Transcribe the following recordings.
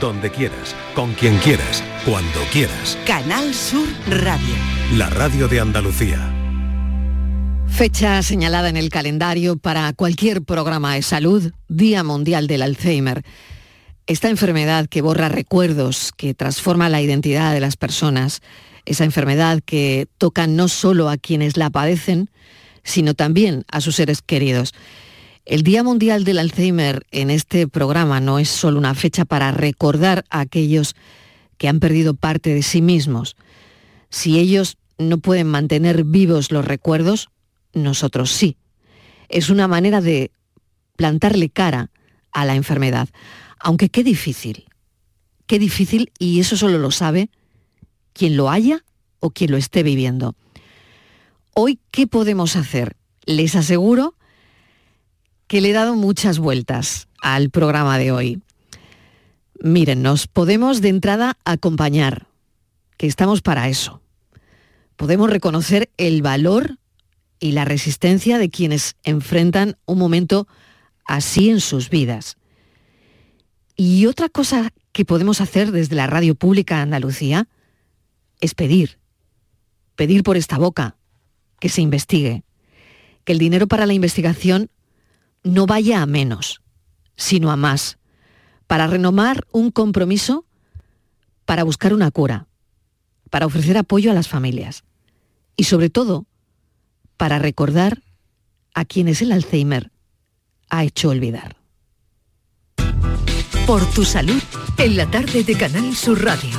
donde quieras, con quien quieras, cuando quieras. Canal Sur Radio. La radio de Andalucía. Fecha señalada en el calendario para cualquier programa de salud, Día Mundial del Alzheimer. Esta enfermedad que borra recuerdos, que transforma la identidad de las personas, esa enfermedad que toca no solo a quienes la padecen, sino también a sus seres queridos. El Día Mundial del Alzheimer en este programa no es solo una fecha para recordar a aquellos que han perdido parte de sí mismos. Si ellos no pueden mantener vivos los recuerdos, nosotros sí. Es una manera de plantarle cara a la enfermedad. Aunque qué difícil, qué difícil y eso solo lo sabe quien lo haya o quien lo esté viviendo. Hoy, ¿qué podemos hacer? Les aseguro que le he dado muchas vueltas al programa de hoy. Miren, nos podemos de entrada acompañar, que estamos para eso. Podemos reconocer el valor y la resistencia de quienes enfrentan un momento así en sus vidas. Y otra cosa que podemos hacer desde la radio pública de Andalucía es pedir, pedir por esta boca, que se investigue, que el dinero para la investigación no vaya a menos, sino a más, para renomar un compromiso, para buscar una cura, para ofrecer apoyo a las familias y sobre todo para recordar a quienes el Alzheimer ha hecho olvidar. Por tu salud, en la tarde de Canal Sur Radio.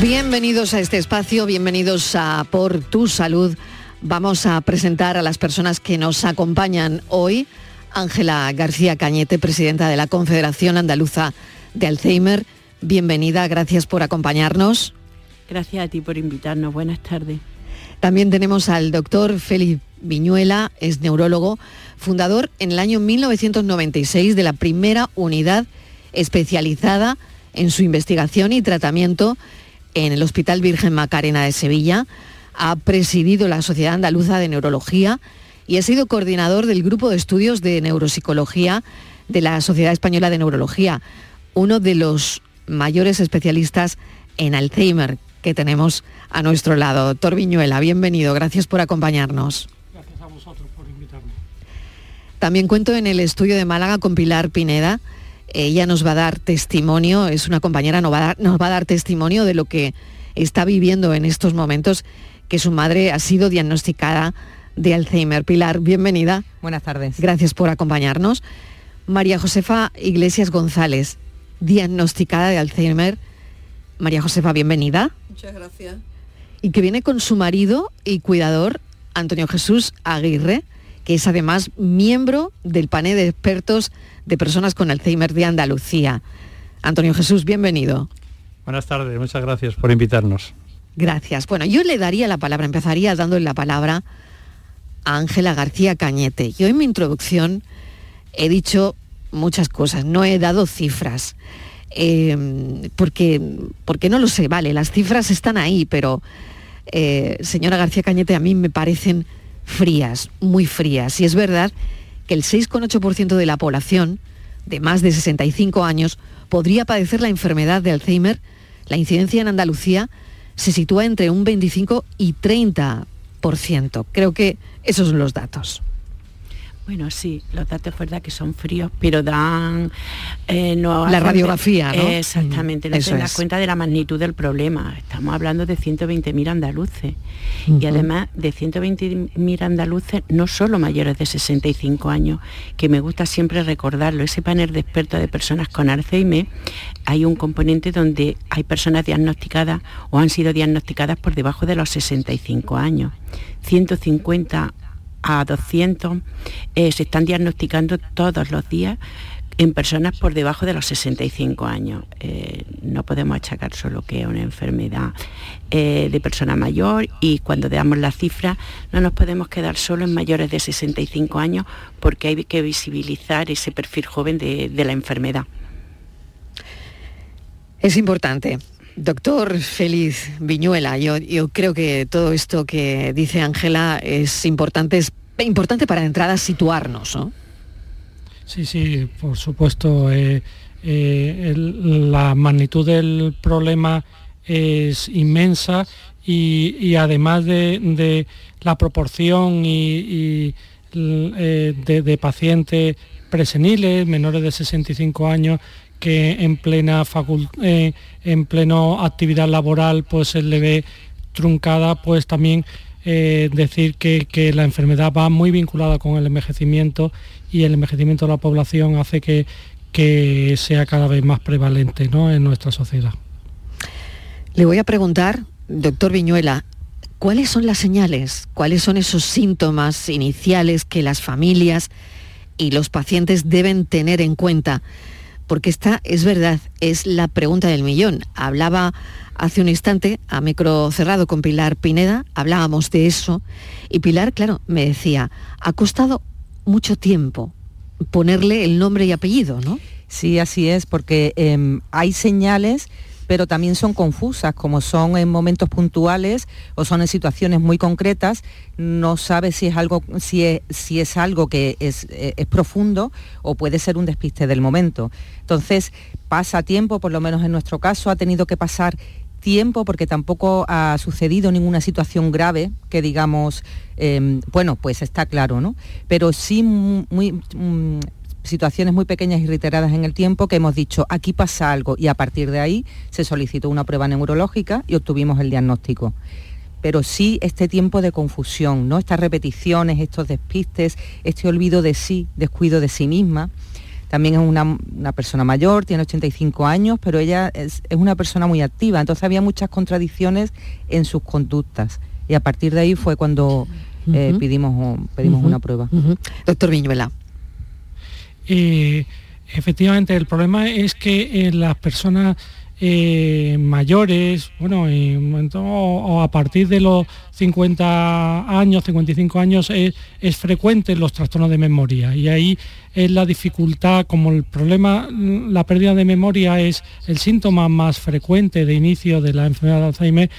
Bienvenidos a este espacio, bienvenidos a Por tu Salud. Vamos a presentar a las personas que nos acompañan hoy. Ángela García Cañete, presidenta de la Confederación Andaluza de Alzheimer. Bienvenida, gracias por acompañarnos. Gracias a ti por invitarnos. Buenas tardes. También tenemos al doctor Félix Viñuela, es neurólogo, fundador en el año 1996 de la primera unidad especializada en su investigación y tratamiento en el Hospital Virgen Macarena de Sevilla, ha presidido la Sociedad Andaluza de Neurología y ha sido coordinador del Grupo de Estudios de Neuropsicología de la Sociedad Española de Neurología, uno de los mayores especialistas en Alzheimer que tenemos a nuestro lado. Doctor Viñuela, bienvenido, gracias por acompañarnos. Gracias a vosotros por invitarme. También cuento en el estudio de Málaga con Pilar Pineda, ella nos va a dar testimonio, es una compañera, nos va a dar, nos va a dar testimonio de lo que está viviendo en estos momentos, que su madre ha sido diagnosticada de Alzheimer. Pilar, bienvenida. Buenas tardes. Gracias por acompañarnos. María Josefa Iglesias González, diagnosticada de Alzheimer. María Josefa, bienvenida. Muchas gracias. Y que viene con su marido y cuidador, Antonio Jesús Aguirre, que es además miembro del panel de expertos de personas con Alzheimer de Andalucía. Antonio Jesús, bienvenido. Buenas tardes, muchas gracias por invitarnos. Gracias. Bueno, yo le daría la palabra, empezaría dándole la palabra a Ángela García Cañete. Yo en mi introducción he dicho muchas cosas, no he dado cifras, eh, porque, porque no lo sé, vale, las cifras están ahí, pero eh, señora García Cañete, a mí me parecen frías, muy frías. Y es verdad que el 6,8% de la población de más de 65 años podría padecer la enfermedad de Alzheimer. La incidencia en Andalucía se sitúa entre un 25 y 30%. Creo que esos son los datos. Bueno, sí, los datos verdad que son fríos, pero dan... eh, no La radiografía, ¿no? Exactamente, no Eso te das es. cuenta de la magnitud del problema. Estamos hablando de 120.000 andaluces. Y además de 120.000 andaluces, no solo mayores de 65 años, que me gusta siempre recordarlo, ese panel de expertos de personas con Alzheimer, hay un componente donde hay personas diagnosticadas o han sido diagnosticadas por debajo de los 65 años. 150 a 200 eh, se están diagnosticando todos los días en personas por debajo de los 65 años. Eh, no podemos achacar solo que es una enfermedad eh, de persona mayor y cuando damos la cifra no nos podemos quedar solo en mayores de 65 años porque hay que visibilizar ese perfil joven de, de la enfermedad. Es importante. Doctor Félix Viñuela, yo, creo que todo esto que dice Ángela es importante, es importante para de entrada situarnos, ¿no? Sí, sí, por supuesto. eh, la magnitud del problema es inmensa y, además de, la proporción y, de, pacientes preseniles, menores de 65 años, que en plena en pleno actividad laboral pues se le ve truncada, pues también eh, decir que, la enfermedad va muy vinculada con el envejecimiento y el envejecimiento de la población hace que, que sea cada vez más prevalente en nuestra sociedad. Le voy a preguntar, doctor Viñuela, ¿cuáles son las señales, cuáles son esos síntomas iniciales que las familias y los pacientes deben tener en cuenta? Porque esta es verdad, es la pregunta del millón. Hablaba Hace un instante, a micro cerrado con Pilar Pineda, hablábamos de eso y Pilar, claro, me decía, ha costado mucho tiempo ponerle el nombre y apellido, ¿no? Sí, así es, porque em, hay señales pero también son confusas, como son en momentos puntuales o son en situaciones muy concretas, no sabe si es algo, si es, si es algo que es, eh, es, profundo o puede ser un despiste del momento. Entonces, pasa tiempo, por lo menos en nuestro caso, ha tenido que pasar tiempo porque tampoco ha sucedido ninguna situación grave que digamos, em, bueno, pues está claro, ¿no? Pero sí muy, mm, situaciones muy pequeñas y reiteradas en el tiempo que hemos dicho, aquí pasa algo y a partir de ahí se solicitó una prueba neurológica y obtuvimos el diagnóstico. Pero sí este tiempo de confusión, ¿no? Estas repeticiones, estos despistes, este olvido de sí, descuido de sí misma también es una, persona mayor, tiene 85 años, pero ella es, una persona muy activa, entonces había muchas contradicciones en sus conductas. Y a partir de ahí fue cuando eh, pedimos, pedimos una prueba. Doctor Viñuela. Eh, efectivamente, el problema es que eh, las personas eh, mayores, bueno, o, a partir de los 50 años, 55 años, es, es, frecuente los trastornos de memoria. Y ahí es la dificultad, como el problema, la pérdida de memoria es el síntoma más frecuente de inicio de la enfermedad de Alzheimer,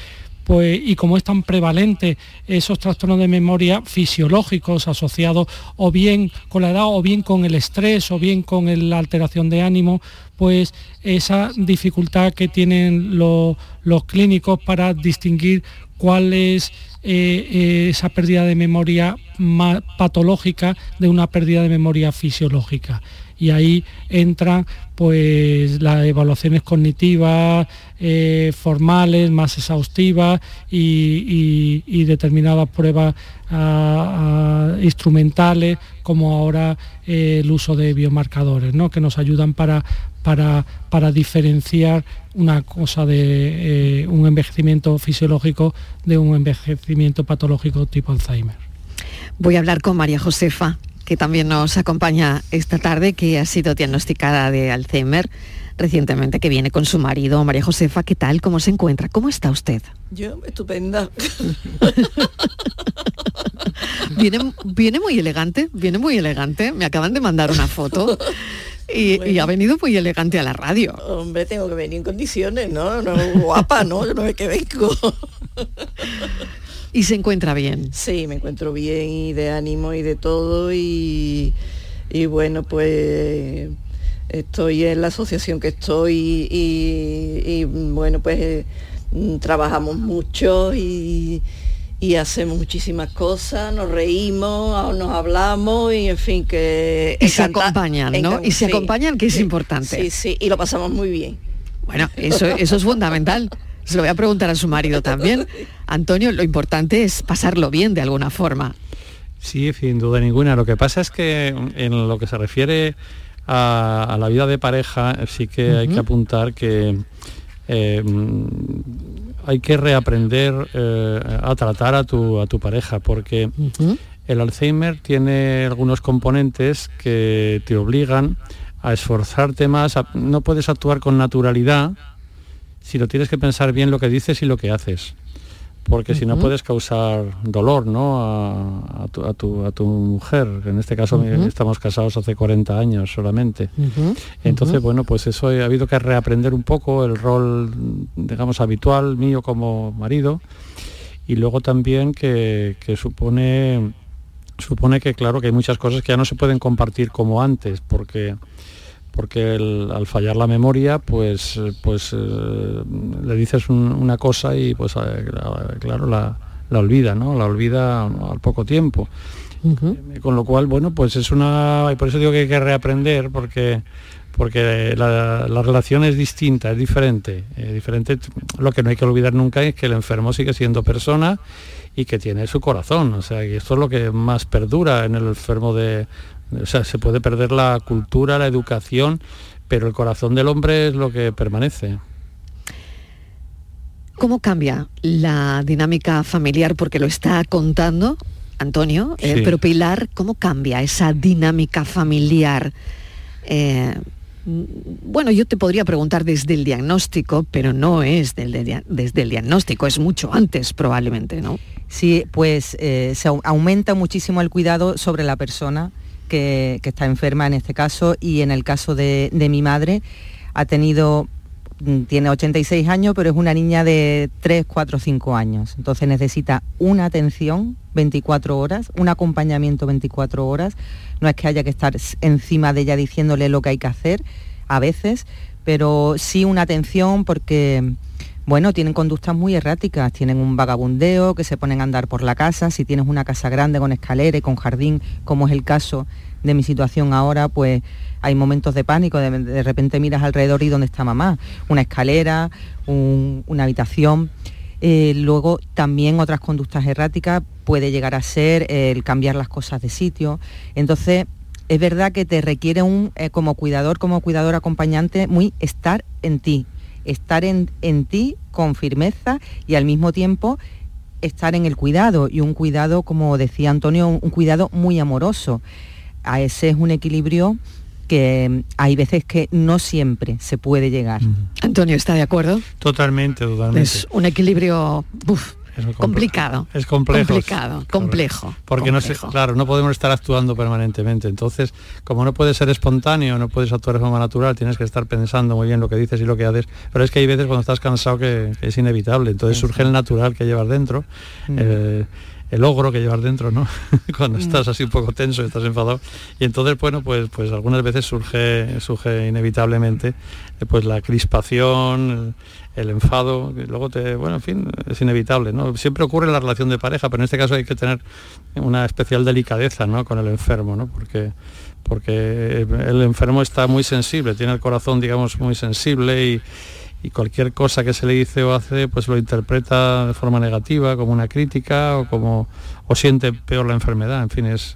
pues, y como es tan prevalente esos trastornos de memoria fisiológicos asociados o bien con la edad o bien con el estrés o bien con la alteración de ánimo, pues esa dificultad que tienen los clínicos para distinguir cuál es eh, eh, esa pérdida de memoria patológica de una pérdida de memoria fisiológica y ahí entran pues las evaluaciones cognitivas eh, formales más exhaustivas y, determinadas pruebas ah, ah, instrumentales como ahora eh, el uso de biomarcadores ¿no? que nos ayudan para, para, diferenciar una cosa de eh, un envejecimiento fisiológico de un envejecimiento patológico tipo Alzheimer. Voy a hablar con María Josefa, que también nos acompaña esta tarde, que ha sido diagnosticada de Alzheimer recientemente, que viene con su marido. María Josefa, ¿qué tal? ¿Cómo se encuentra? ¿Cómo está usted? Yo, estupenda. viene, viene muy elegante, viene muy elegante. Me acaban de mandar una foto. Y, ha venido muy elegante a la radio. Hombre, tengo que venir en condiciones, ¿no? no guapa, ¿no? Yo no sé qué vengo. ¿Y se encuentra bien? Sí, me encuentro bien y de ánimo y de todo y, bueno, pues estoy en la asociación que estoy y, bueno, pues eh, trabajamos mucho y, hacemos muchísimas cosas, nos reímos, nos hablamos y en fin que... Y se acompañan, ¿no? Y se acompañan, que es importante. Sí, sí, y lo pasamos muy bien. Bueno, eso, eso es fundamental. Se lo voy a preguntar a su marido también. Antonio, lo importante es pasarlo bien de alguna forma. Sí, sin duda ninguna. Lo que pasa es que en lo que se refiere a, la vida de pareja, sí que hay que apuntar que eh, hay que reaprender eh, a tratar a tu, a tu pareja, porque el Alzheimer tiene algunos componentes que te obligan a esforzarte más, no puedes actuar con naturalidad, si lo tienes que pensar bien lo que dices y lo que haces. Porque si no puedes causar dolor ¿no? a, tu, mujer. En este caso estamos casados hace 40 años solamente. Entonces, bueno, pues eso ha habido que reaprender un poco el rol, digamos, habitual mío como marido. Y luego también que, que supone, supone que, claro, que hay muchas cosas que ya no se pueden compartir como antes, porque porque al fallar la memoria, pues, pues eh, le dices una cosa y pues eh, claro, la, olvida, ¿no? La olvida al poco tiempo. Con lo cual, bueno, pues es una... Y por eso digo que hay que reaprender, porque porque la, relación es distinta, es diferente. diferente. Lo que no hay que olvidar nunca es que el enfermo sigue siendo persona y que tiene su corazón. O sea, y esto es lo que más perdura en el enfermo de... O sea, se puede perder la cultura, la educación, pero el corazón del hombre es lo que permanece. ¿Cómo cambia la dinámica familiar? Porque lo está contando Antonio, eh, pero Pilar, ¿cómo cambia esa dinámica familiar? Eh, bueno, yo te podría preguntar desde el diagnóstico, pero no es desde el diagnóstico, es mucho antes probablemente, ¿no? Sí, pues eh, se aumenta muchísimo el cuidado sobre la persona que, está enferma en este caso y en el caso de, mi madre ha tenido mm, tiene 86 años, pero es una niña de 3, 4, 5 años. Entonces necesita una atención 24 horas, un acompañamiento 24 horas. No es que haya que estar encima de ella diciéndole lo que hay que hacer a veces, pero sí una atención porque bueno, tienen conductas muy erráticas, tienen un vagabundeo, que se ponen a andar por la casa, si tienes una casa grande con escalera y con jardín, como es el caso de mi situación ahora, pues hay momentos de pánico, de, repente miras alrededor y dónde está mamá, una escalera, una habitación. Eh, luego también otras conductas erráticas puede llegar a ser el cambiar las cosas de sitio. Entonces, es verdad que te requiere un, eh, como cuidador, como cuidador acompañante, muy estar en ti, estar en, ti con firmeza y al mismo tiempo estar en el cuidado y un cuidado, como decía Antonio, un, cuidado muy amoroso. A ese es un equilibrio que hay veces que no siempre se puede llegar. Antonio, ¿está de acuerdo? Totalmente, totalmente. Es un equilibrio complicado. Es complejo. Complicado, complejo. Porque no claro, no podemos estar actuando permanentemente. Entonces, como no puede ser espontáneo, no puedes actuar de forma natural, tienes que estar pensando muy bien lo que dices y lo que haces. Pero es que hay veces cuando estás cansado que, es inevitable. Entonces surge el natural que llevas dentro. Mm. Eh, el ogro que llevas dentro, ¿no? Cuando mm. estás así un poco tenso, estás enfadado. Y entonces, bueno, pues, pues algunas veces surge, surge inevitablemente eh, pues la crispación, el enfado, luego te, bueno, en fin, es inevitable, ¿no? Siempre ocurre en la relación de pareja, pero en este caso hay que tener una especial delicadeza, ¿no? Con el enfermo, ¿no? Porque, porque el enfermo está muy sensible, tiene el corazón, digamos, muy sensible y, cualquier cosa que se le dice o hace, pues lo interpreta de forma negativa, como una crítica o como, o siente peor la enfermedad, en fin, es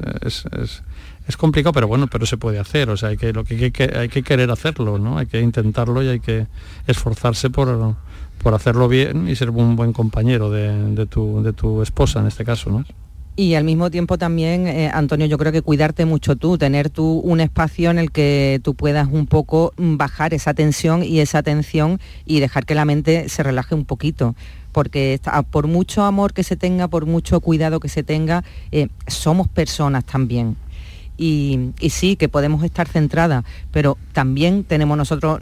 es complicado, pero bueno, pero se puede hacer, o sea, hay que, lo que, hay que querer hacerlo, ¿no? Hay que intentarlo y hay que esforzarse por, por hacerlo bien y ser un buen compañero de, tu, de tu esposa en este caso, ¿no? Y al mismo tiempo también, eh, Antonio, yo creo que cuidarte mucho tú, tener tú un espacio en el que tú puedas un poco bajar esa tensión y esa atención y dejar que la mente se relaje un poquito. Porque por mucho amor que se tenga, por mucho cuidado que se tenga, eh, somos personas también. Y, sí, que podemos estar centradas, pero también tenemos nosotros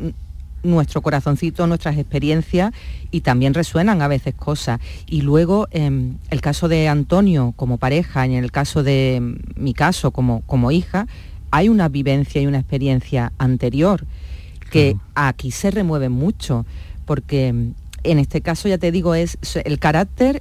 nuestro corazoncito, nuestras experiencias y también resuenan a veces cosas. Y luego, en em, el caso de Antonio como pareja y en el caso de em, mi caso como, como hija, hay una vivencia y una experiencia anterior que aquí se remueve mucho, porque em, en este caso, ya te digo, es el carácter,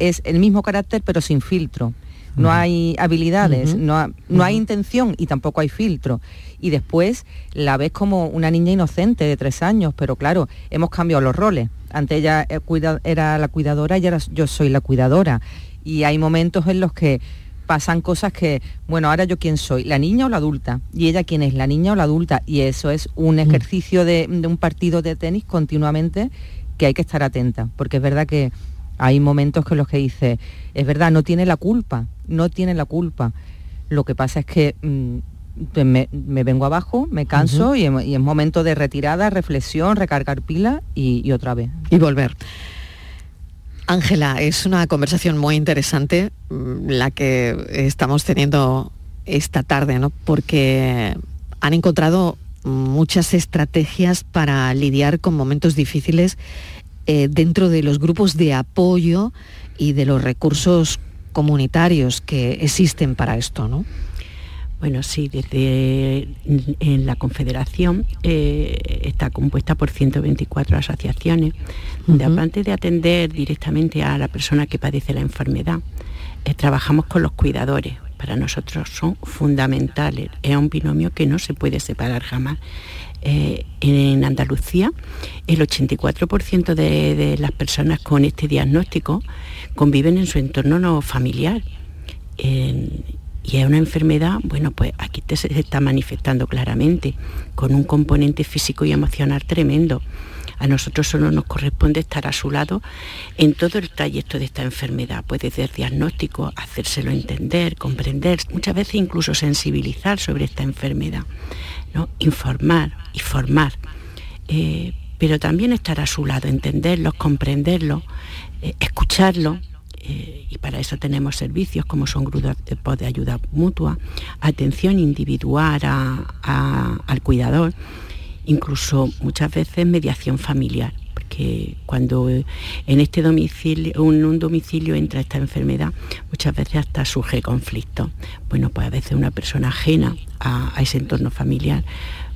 es el mismo carácter pero sin filtro no hay habilidades, no, no hay intención y tampoco hay filtro. Y después la ves como una niña inocente de tres años, pero claro, hemos cambiado los roles. Antes ella eh, era la cuidadora y ahora yo soy la cuidadora. Y hay momentos en los que pasan cosas que, bueno, ahora yo quién soy, la niña o la adulta, y ella quién es, la niña o la adulta, y eso es un ejercicio de, de un partido de tenis continuamente que hay que estar atenta, porque es verdad que hay momentos que los que dice, es verdad, no tiene la culpa, no tiene la culpa. Lo que pasa es que mm, me, vengo abajo, me canso y, es momento de retirada, reflexión, recargar pila y, otra vez. Y volver. Ángela, es una conversación muy interesante mm, la que estamos teniendo esta tarde, ¿no? Porque han encontrado muchas estrategias para lidiar con momentos difíciles eh, dentro de los grupos de apoyo y de los recursos comunitarios que existen para esto, ¿no? Bueno, sí, desde en la Confederación eh, está compuesta por 124 asociaciones, donde aparte de atender directamente a la persona que padece la enfermedad, eh, trabajamos con los cuidadores. Para nosotros son fundamentales, es un binomio que no se puede separar jamás. Eh, en Andalucía, el 84% de, las personas con este diagnóstico conviven en su entorno no familiar. Y es una enfermedad, bueno, pues aquí se está manifestando claramente, con un componente físico y emocional tremendo. A nosotros solo nos corresponde estar a su lado en todo el trayecto de esta enfermedad, desde el diagnóstico, hacérselo entender, comprender, muchas veces incluso sensibilizar sobre esta enfermedad, informar y formar, eh, pero también estar a su lado, entenderlo, comprenderlo, eh, escucharlo eh, y para eso tenemos servicios como son grupos de ayuda mutua, atención individual al cuidador, incluso muchas veces mediación familiar, porque cuando en este domicilio, en un domicilio entra esta enfermedad, muchas veces hasta surge conflicto. Bueno, pues a veces una persona ajena a, ese entorno familiar,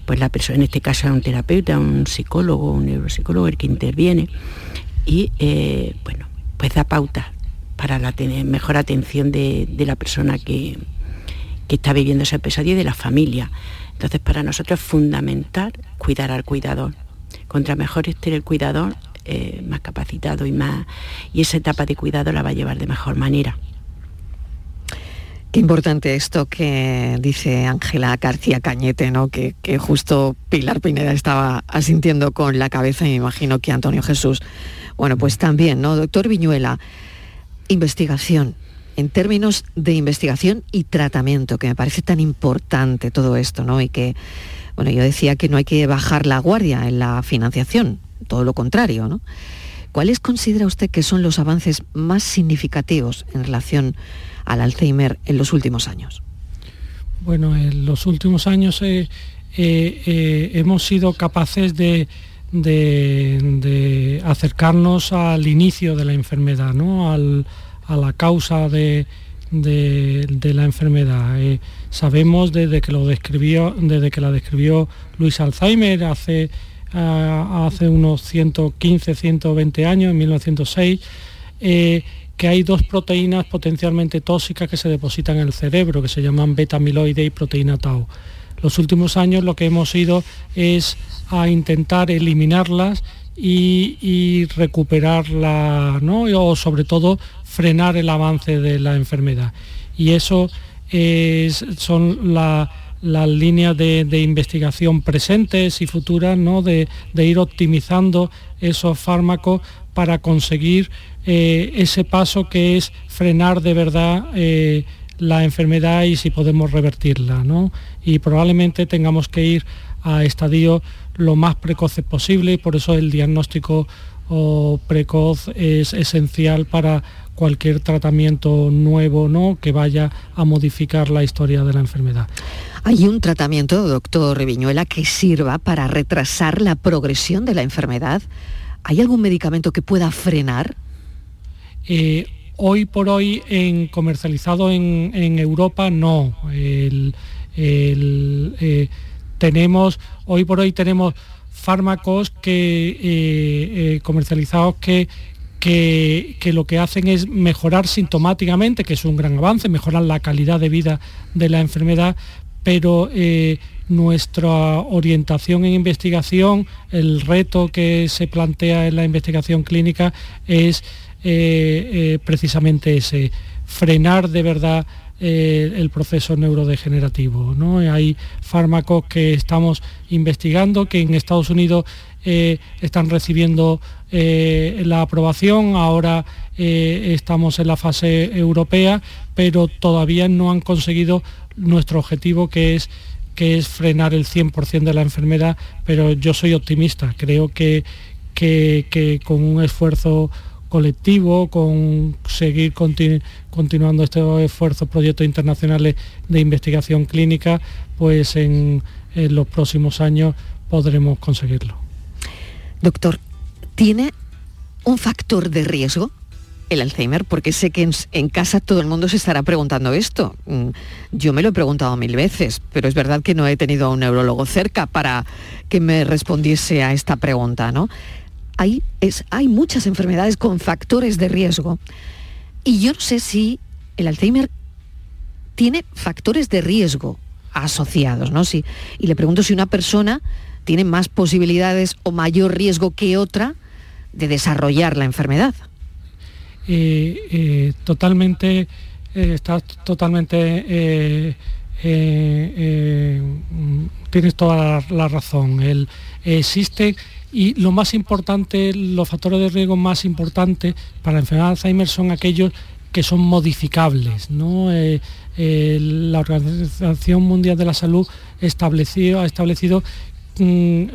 pues la persona, en este caso es un terapeuta, un psicólogo, un neuropsicólogo el que interviene y eh, bueno, pues da pautas para la mejor atención de, la persona que, está viviendo ese episodio y de la familia. Entonces para nosotros es fundamental cuidar al cuidador. Contra mejor esté el cuidador, eh, más capacitado y más y esa etapa de cuidado la va a llevar de mejor manera. Qué importante esto que dice Ángela García Cañete, ¿no? Que, justo Pilar Pineda estaba asintiendo con la cabeza y me imagino que Antonio Jesús. Bueno, pues también, ¿no? Doctor Viñuela, investigación, en términos de investigación y tratamiento, que me parece tan importante todo esto, ¿no? Y que, bueno, yo decía que no hay que bajar la guardia en la financiación, todo lo contrario, ¿no? ¿Cuáles considera usted que son los avances más significativos en relación al Alzheimer en los últimos años? Bueno, en los últimos años eh, eh, eh, hemos sido capaces de de, acercarnos al inicio de la enfermedad, ¿no? a la causa de, la enfermedad. Eh, sabemos desde que, lo describió, desde que la describió Luis Alzheimer hace, ah, hace unos 115, 120 años, en 1906, eh, que hay dos proteínas potencialmente tóxicas que se depositan en el cerebro, que se llaman beta-amiloide y proteína tau. Los últimos años lo que hemos ido es a intentar eliminarlas y, recuperarla, ¿no? o sobre todo frenar el avance de la enfermedad. Y eso son las líneas de, investigación presentes y futuras, ¿no? de, ir optimizando esos fármacos para conseguir eh, ese paso que es frenar de verdad eh, la enfermedad y si podemos revertirla. ¿no? Y probablemente tengamos que ir a estadios lo más precoces posible y por eso el diagnóstico precoz es esencial para cualquier tratamiento nuevo ¿no? que vaya a modificar la historia de la enfermedad. ¿Hay un tratamiento, doctor Reviñuela, que sirva para retrasar la progresión de la enfermedad? ¿Hay algún medicamento que pueda frenar? Eh, hoy por hoy en comercializado en, Europa no. El, eh, tenemos, hoy por hoy tenemos fármacos que, eh, comercializados que, que, lo que hacen es mejorar sintomáticamente, que es un gran avance, mejorar la calidad de vida de la enfermedad, pero eh, nuestra orientación en investigación, el reto que se plantea en la investigación clínica es precisamente ese, frenar de verdad eh, el proceso neurodegenerativo. ¿no? Hay fármacos que estamos investigando, que en Estados Unidos eh, están recibiendo eh, la aprobación, ahora estamos en la fase europea, pero todavía no han conseguido nuestro objetivo que es frenar el 100% de la enfermedad, pero yo soy optimista, creo que, con un esfuerzo colectivo, con seguir continuando estos esfuerzos, proyectos internacionales de investigación clínica, pues en, los próximos años podremos conseguirlo. Doctor, ¿tiene un factor de riesgo el Alzheimer? Porque sé que en, casa todo el mundo se estará preguntando esto. Mm, yo me lo he preguntado mil veces, pero es verdad que no he tenido a un neurólogo cerca para que me respondiese a esta pregunta, ¿no? Hay, es, hay muchas enfermedades con factores de riesgo y yo no sé si el Alzheimer tiene factores de riesgo asociados, ¿no? y le pregunto si una persona tiene más posibilidades o mayor riesgo que otra de desarrollar la enfermedad. Eh, eh, totalmente, eh, estás totalmente, tienes toda la, razón. El, existe y lo más importante, los factores de riesgo más importantes para la enfermedad de Alzheimer son aquellos que son modificables. ¿no? la Organización Mundial de la Salud ha establecido Mm,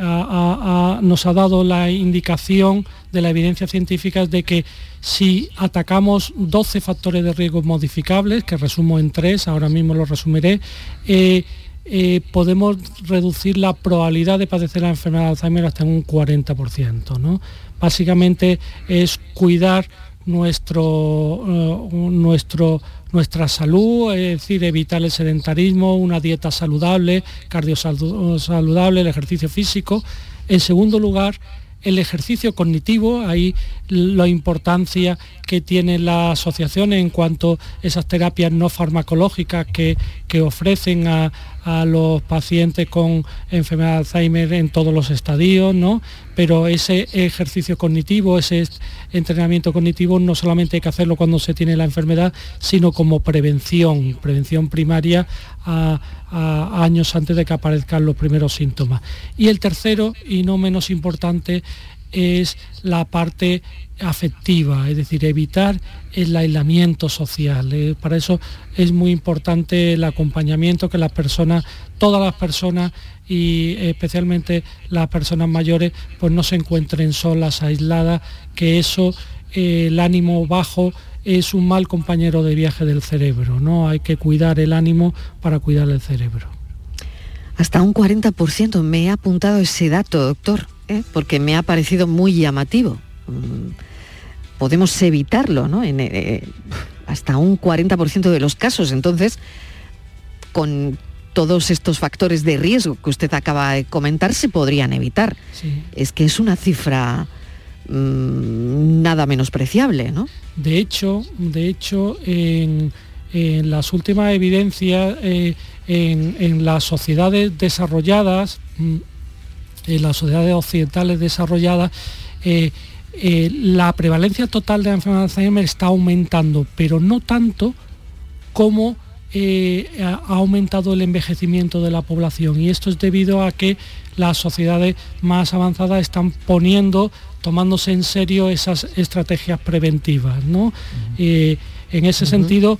nos ha dado la indicación de la evidencia científica de que si atacamos 12 factores de riesgo modificables, que resumo en tres, ahora mismo lo resumiré, eh, eh, podemos reducir la probabilidad de padecer la enfermedad de Alzheimer hasta un 40%. ¿no? Básicamente es cuidar nuestro, eh, nuestro nuestra salud, es decir, evitar el sedentarismo, una dieta saludable, cardio-saludable, el ejercicio físico. En segundo lugar, el ejercicio cognitivo, ahí la importancia que tiene la asociación en cuanto a esas terapias no farmacológicas que, ofrecen a, los pacientes con enfermedad de Alzheimer en todos los estadios, ¿no? pero ese ejercicio cognitivo, ese entrenamiento cognitivo no solamente hay que hacerlo cuando se tiene la enfermedad, sino como prevención, prevención primaria a, años antes de que aparezcan los primeros síntomas. Y el tercero, y no menos importante, es la parte afectiva, es decir, evitar el aislamiento social. Eh, para eso es muy importante el acompañamiento que las personas, todas las personas y especialmente las personas mayores, pues no se encuentren solas, aisladas, que eso, eh, el ánimo bajo es un mal compañero de viaje del cerebro, ¿no? Hay que cuidar el ánimo para cuidar el cerebro. Hasta un 40%, me he apuntado ese dato, doctor, ¿eh? porque me ha parecido muy llamativo. Mm, podemos evitarlo, ¿no? En, eh, hasta un 40% de los casos. Entonces, con todos estos factores de riesgo que usted acaba de comentar se podrían evitar. Es que es una cifra mm, nada menospreciable, ¿no? De hecho, de hecho, en, las últimas evidencias, eh, en, las sociedades desarrolladas, mm, en las sociedades occidentales desarrolladas, eh, eh, la prevalencia total de la enfermedad de Alzheimer está aumentando, pero no tanto como ha aumentado el envejecimiento de la población y esto es debido a que las sociedades más avanzadas están poniendo tomándose en serio esas estrategias preventivas. ¿no? Eh, en ese sentido,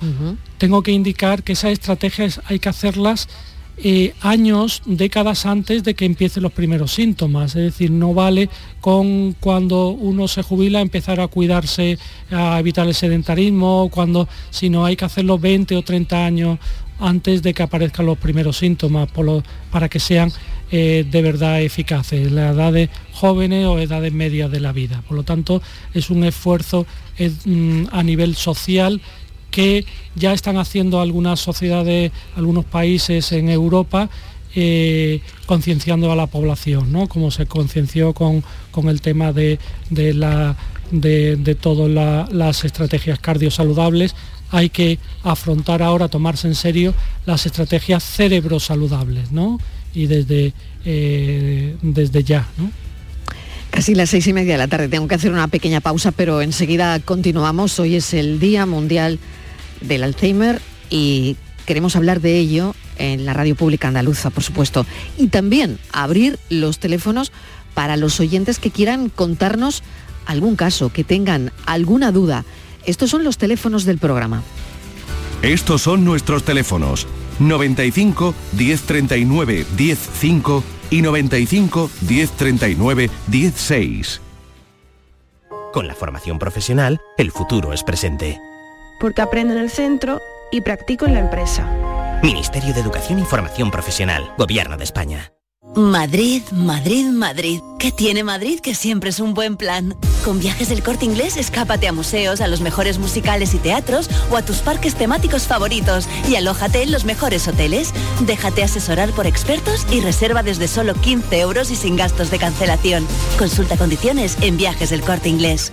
tengo que indicar que esas estrategias hay que hacerlas eh, años, décadas antes de que empiecen los primeros síntomas. Es decir, no vale con cuando uno se jubila empezar a cuidarse, a evitar el sedentarismo, cuando, sino hay que hacerlo 20 o 30 años antes de que aparezcan los primeros síntomas para que sean eh, de verdad eficaces, las edades jóvenes o edades medias de la vida. Por lo tanto, es un esfuerzo mm, a nivel social que ya están haciendo algunas sociedades, algunos países en Europa, eh, concienciando a la población, ¿no? como se concienció con, el tema de, la, de, todas las estrategias cardiosaludables, hay que afrontar ahora, tomarse en serio las estrategias cerebrosaludables, ¿no? y desde, eh, desde ya. Casi las seis y media de la tarde. Tengo que hacer una pequeña pausa, pero enseguida continuamos. Hoy es el Día Mundial del Alzheimer y queremos hablar de ello en la radio pública andaluza, por supuesto. Y también abrir los teléfonos para los oyentes que quieran contarnos algún caso, que tengan alguna duda. Estos son los teléfonos del programa. Estos son nuestros teléfonos 95 1039 105 y 95 1039 16. Con la formación profesional, el futuro es presente. Porque aprendo en el centro y practico en la empresa. Ministerio de Educación y Formación Profesional, Gobierno de España. Madrid, Madrid, Madrid. ¿Qué tiene Madrid que siempre es un buen plan? Con viajes del corte inglés, escápate a museos, a los mejores musicales y teatros o a tus parques temáticos favoritos y alójate en los mejores hoteles. Déjate asesorar por expertos y reserva desde solo 15 euros y sin gastos de cancelación. Consulta condiciones en viajes del corte inglés.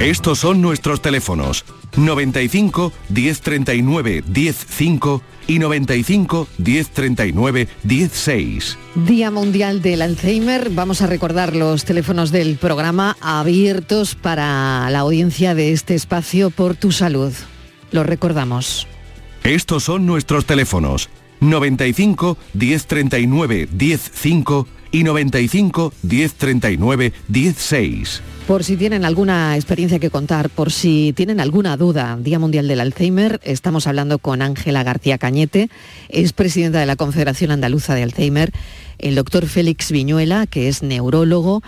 Estos son nuestros teléfonos 95 1039 105 y 95 1039 16. Día Mundial del Alzheimer. Vamos a recordar los teléfonos del programa abiertos para la audiencia de este espacio por tu salud. Los recordamos. Estos son nuestros teléfonos 95 1039 105 y 95 1039 16. Por si tienen alguna experiencia que contar, por si tienen alguna duda, Día Mundial del Alzheimer, estamos hablando con Ángela García Cañete, es presidenta de la Confederación Andaluza de Alzheimer, el doctor Félix Viñuela, que es neurólogo,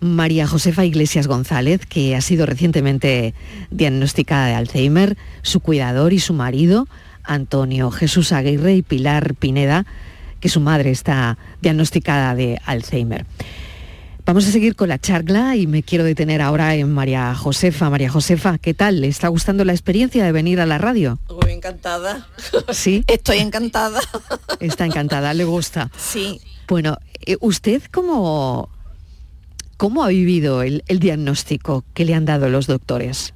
María Josefa Iglesias González, que ha sido recientemente diagnosticada de Alzheimer, su cuidador y su marido, Antonio Jesús Aguirre y Pilar Pineda, que su madre está diagnosticada de Alzheimer. Vamos a seguir con la charla y me quiero detener ahora en María Josefa. María Josefa, ¿qué tal? ¿Le está gustando la experiencia de venir a la radio? Muy encantada. Sí. Estoy encantada. Está encantada, le gusta. Sí. Bueno, eh, ¿usted cómo, cómo ha vivido el, el diagnóstico que le han dado los doctores?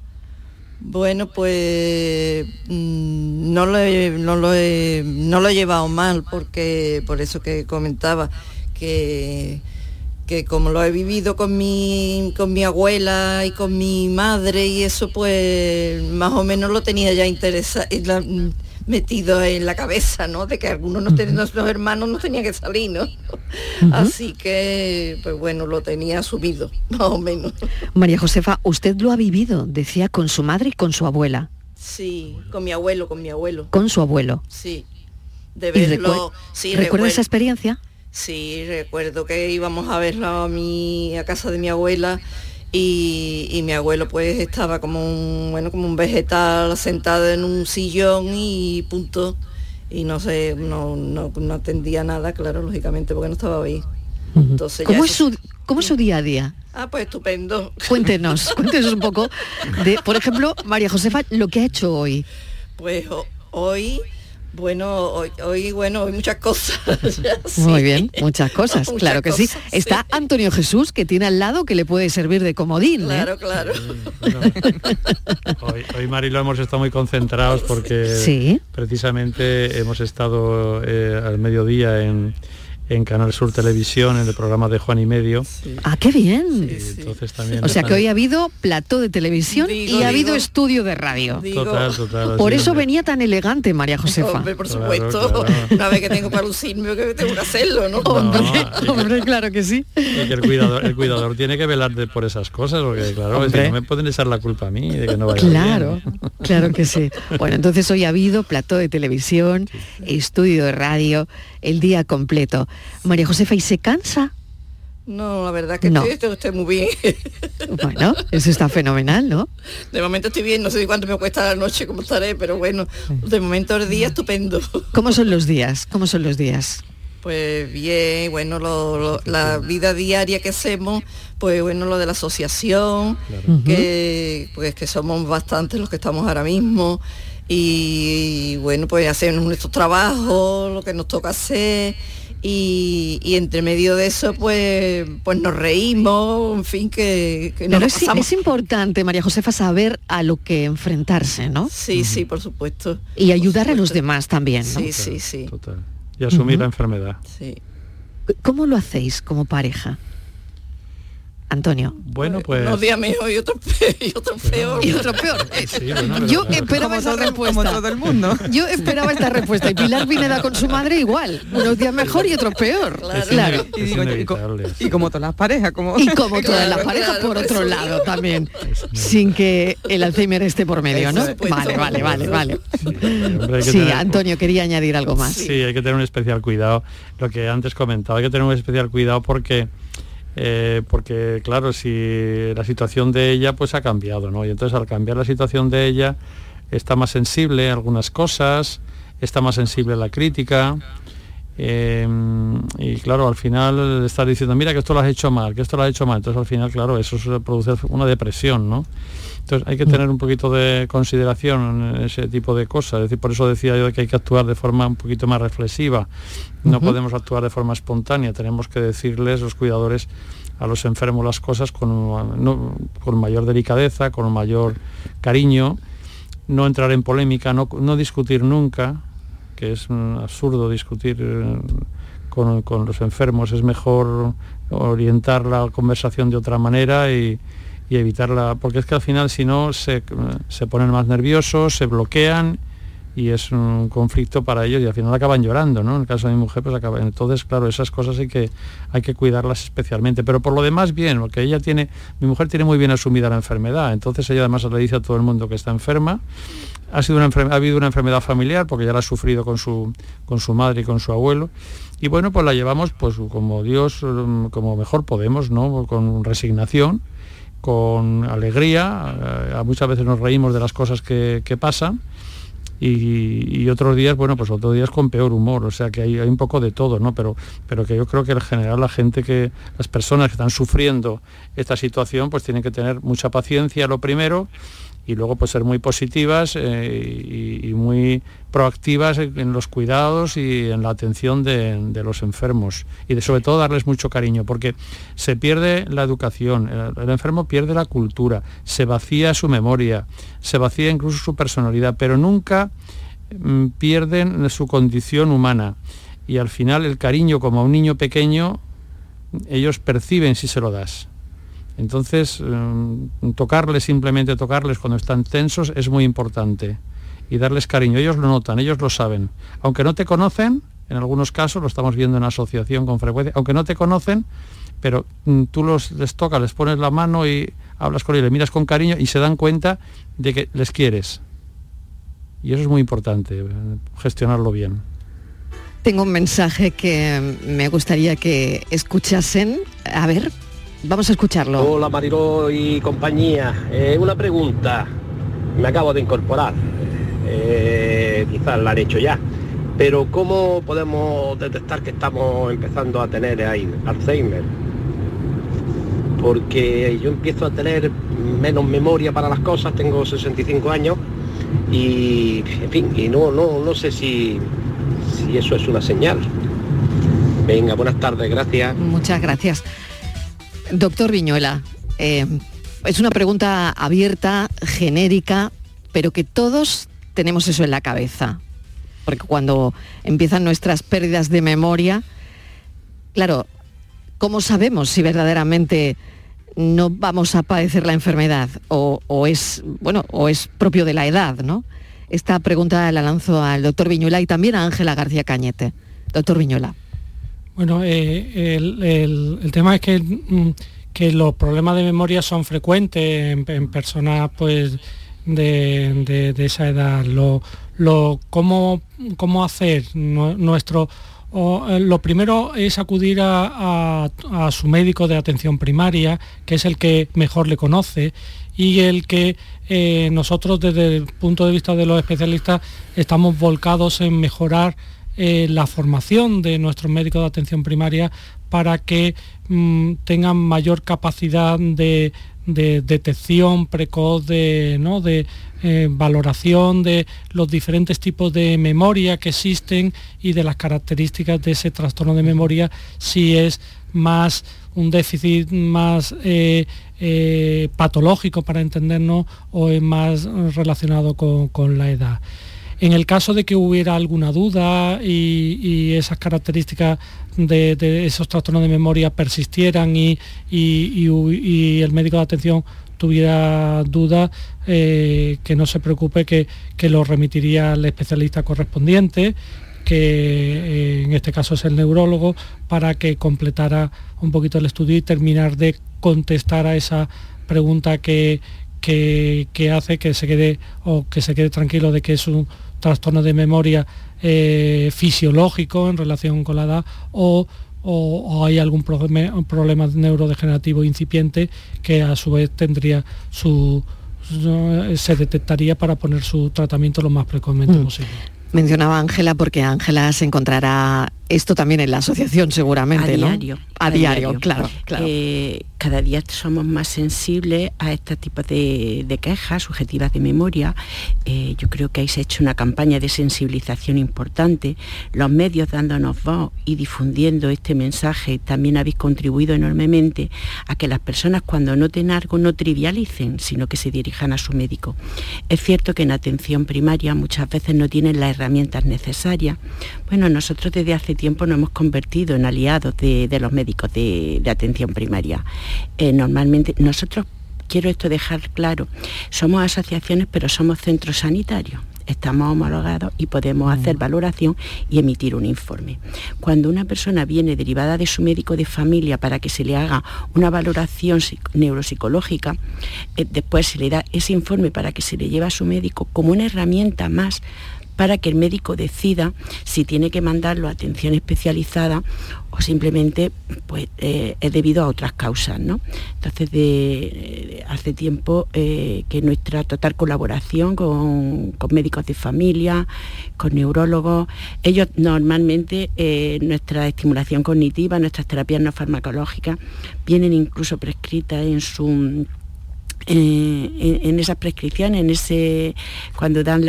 Bueno, pues mm, no lo, he, no, lo he, no lo he llevado mal, porque por eso que comentaba, que, que como lo he vivido con mi, con mi abuela y con mi madre y eso, pues más o menos lo tenía ya interesa, metido en la cabeza, ¿no? De que algunos no ten- nuestros hermanos no tenían que salir, ¿no? Así que, pues bueno, lo tenía asumido, más o menos. María Josefa, usted lo ha vivido, decía, con su madre y con su abuela, Sí, con mi abuelo, con mi abuelo. con su abuelo. Sí, de ¿Y verlo. sí, ¿Recuerda esa experiencia? Sí, recuerdo que íbamos a verlo a mi a casa de mi abuela y, y mi abuelo pues estaba como un bueno como un vegetal sentado en un sillón y punto. Y no sé no, no, no atendía nada claro lógicamente porque no estaba ahí. Entonces ¿Cómo es, su, ¿Cómo es su día a día? ah pues estupendo. Cuéntenos, cuéntenos un poco de, por ejemplo, María Josefa, lo que ha hecho hoy. Pues ho- hoy, Bueno, hoy, hoy, bueno, hay muchas cosas. ya, sí. Muy bien, muchas cosas, Muchas claro que sí. Está Antonio Jesús, que tiene al lado que le puede servir de comodín. ¿eh? Claro, claro. Hoy, hoy Marilo hemos estado muy concentrados porque Sí. precisamente hemos estado eh, al mediodía en, en Canal Sur Televisión, en el programa de Juan y Medio. Ah, qué bien. Entonces también O sea que hoy ha habido plató de televisión Digo, y ha habido digo. estudio de radio. Total, total. Por eso es. venía tan elegante María Josefa. Hombre, por Claro, supuesto. claro. Una vez que tengo para lucirme, que tengo que hacerlo, ¿no? Hombre, hombre, claro que sí. Y que el cuidador, el cuidador tiene que velar de- por esas cosas, porque claro, es que no me pueden echar la culpa a mí de que no vaya Claro, bien. claro que sí. Bueno, entonces hoy ha habido plató de televisión, estudio de radio, el día completo. María Josefa, ¿y se cansa? No, la verdad que No. estoy, estoy- estoy muy bien. Bueno, eso está fenomenal, ¿no? De momento estoy bien, no sé cuánto me cuesta la noche, cómo estaré, pero bueno, de momento el día estupendo. ¿Cómo son los días? ¿Cómo son los días? Pues bien, bueno, lo- lo- la vida diaria que hacemos, pues bueno, lo de la asociación, que pues que somos bastantes los que estamos ahora mismo y bueno, pues hacemos nuestro trabajo, lo que nos toca hacer y, y entre medio de eso pues pues nos reímos, en fin, que, que Pero es, importante, María Josefa, saber a lo que enfrentarse, ¿no? Sí, sí, por supuesto. Y ayudar a los demás también, ¿no? Sí, sí, sí. Y asumir la enfermedad. Sí. ¿Cómo lo hacéis como pareja? Antonio. Bueno, pues... Unos días mejor y otros peor. Y otros peor. Y otro peor. Sí, bueno, pero- Yo pero- esperaba esa todo- respuesta. como todo el mundo. Yo esperaba esta respuesta. Y Pilar Pineda con su madre igual. Unos días mejor y otros peor. Es Claro. Y como todas las parejas, como... Y como todas las parejas claro, por por otro eso lado también. Sin que el Alzheimer esté por medio, ¿no? Supuesto. Vale, vale, vale, vale. hombre, Sí, tener- Antonio quería añadir algo más. Sí, hay que tener un especial cuidado. Lo que antes comentaba, hay que tener un especial cuidado porque, eh, porque claro, si la situación de ella pues ha cambiado, ¿no? Y entonces al cambiar la situación de ella está más sensible a algunas cosas, está más sensible a la crítica. eh, y claro, al final estar diciendo, mira que esto lo has hecho mal, que esto lo has hecho mal. Entonces al final, claro, eso produce una depresión, ¿no? Entonces hay que tener un poquito de consideración en ese tipo de cosas. Es decir, por eso decía yo que hay que actuar de forma un poquito más reflexiva. No podemos actuar de forma espontánea. Tenemos que decirles los cuidadores a los enfermos las cosas con, no- con mayor delicadeza, con mayor cariño, no entrar en polémica, no, no discutir nunca, que es absurdo discutir eh, con, con los enfermos, es mejor orientar la conversación de otra manera y, y evitarla, porque es que al final si no se, se ponen más nerviosos, se bloquean y es un conflicto para ellos y al final acaban llorando, ¿no? En el caso de mi mujer, pues acaba. Entonces, claro, esas cosas hay que, hay que cuidarlas especialmente. Pero por lo demás, bien, porque ella tiene, mi mujer tiene muy bien asumida la enfermedad. Entonces ella además le dice a todo el mundo que está enferma. Ha, sido una ha habido una enfermedad familiar porque ya la ha sufrido con su, con su madre y con su abuelo. Y bueno, pues la llevamos pues como Dios, como mejor podemos, ¿no? Con resignación, con alegría. eh, muchas veces nos reímos de las cosas que, que pasan y, y otros días, bueno, pues otros días con peor humor, o sea que hay, hay un poco de todo, ¿no? Pero, pero que yo creo que en general la gente que, las personas que están sufriendo esta situación, pues tienen que tener mucha paciencia, lo primero, y luego pues ser muy positivas eh, y, muy proactivas en, los cuidados y en la atención de, los enfermos y sobre todo darles mucho cariño porque se pierde la educación, el, el enfermo pierde la cultura, se vacía su memoria, se vacía incluso su personalidad, pero nunca mm, pierden su condición humana y al final el cariño como a un niño pequeño ellos perciben si se lo das. Entonces, mm, tocarles, simplemente tocarles cuando están tensos es muy importante. Y darles cariño. Ellos lo notan, ellos lo saben. Aunque no te conocen, en algunos casos, lo estamos viendo en asociación con frecuencia, aunque no te conocen, pero mm, tú los, les tocas, les pones la mano y hablas con ellos, les miras con cariño y se dan cuenta de que les quieres. Y eso es muy importante, eh, gestionarlo bien. Tengo un mensaje que me gustaría que escuchasen. A ver, vamos a escucharlo. Hola Mariló y compañía. Eh, una pregunta. Me acabo de incorporar. Eh, quizás la han hecho ya. Pero ¿cómo podemos detectar que estamos empezando a tener Alzheimer? Porque yo empiezo a tener menos memoria para las cosas, tengo 65 años y en fin, y no, no, no sé si, si eso es una señal. Venga, buenas tardes, gracias. Muchas gracias. Doctor Viñuela, eh, es una pregunta abierta, genérica, pero que todos tenemos eso en la cabeza. Porque cuando empiezan nuestras pérdidas de memoria, claro, ¿cómo sabemos si verdaderamente no vamos a padecer la enfermedad o, es bueno o es propio de la edad, ¿no? Esta pregunta la lanzo al doctor Viñuela y también a Ángela García Cañete. Doctor Viñuela. Bueno, eh, el, tema es que, mm, que, los problemas de memoria son frecuentes en, personas pues de, esa edad. Lo, lo, ¿cómo, ¿Cómo hacer nuestro eh, lo primero es acudir a, su médico de atención primaria, que es el que mejor le conoce y el que eh, nosotros desde el punto de vista de los especialistas estamos volcados en mejorar eh, la formación de nuestros médicos de atención primaria para que mm, tengan mayor capacidad de, detección precoz, de, ¿no? de eh, valoración de los diferentes tipos de memoria que existen y de las características de ese trastorno de memoria, si es más un déficit más eh, patológico para entendernos o es más relacionado con, la edad. En el caso de que hubiera alguna duda y, esas características de, esos trastornos de memoria persistieran y, el médico de atención tuviera dudas, eh, que no se preocupe, que, lo remitiría al especialista correspondiente, que eh, en este caso es el neurólogo, para que completara un poquito el estudio y terminar de contestar a esa pregunta que, que, hace que se quede o que se quede tranquilo de que es un trastorno de memoria eh, fisiológico en relación con la edad o o, hay algún problema, neurodegenerativo incipiente que a su vez tendría su, se detectaría para poner su tratamiento lo más precozmente mm. posible. Mencionaba Ángela porque Ángela se encontrará esto también en la asociación seguramente, a Diario, a, diario, claro. claro. Eh, cada día somos más sensibles a este tipo de, quejas subjetivas de memoria. Eh, yo creo que ahí se ha hecho una campaña de sensibilización importante. Los medios dándonos voz y difundiendo este mensaje también habéis contribuido enormemente a que las personas cuando noten algo no trivialicen, sino que se dirijan a su médico. Es cierto que en atención primaria muchas veces no tienen las herramientas necesarias. Bueno, nosotros desde hace tiempo nos hemos convertido en aliados de, los médicos de, atención primaria. Eh, normalmente nosotros, quiero esto dejar claro, somos asociaciones pero somos centros sanitarios estamos homologados y podemos mm. hacer valoración y emitir un informe. Cuando una persona viene derivada de su médico de familia para que se le haga una valoración neuropsicológica, eh, después se le da ese informe para que se le lleve a su médico como una herramienta más para que el médico decida si tiene que mandarlo a atención especializada o simplemente pues, eh, es debido a otras causas. ¿no? Entonces, de, hace tiempo eh, que nuestra total colaboración con, médicos de familia, con neurólogos, ellos normalmente eh, nuestra estimulación cognitiva, nuestras terapias no farmacológicas, vienen incluso prescritas en su eh, en, esas prescripciones, cuando dan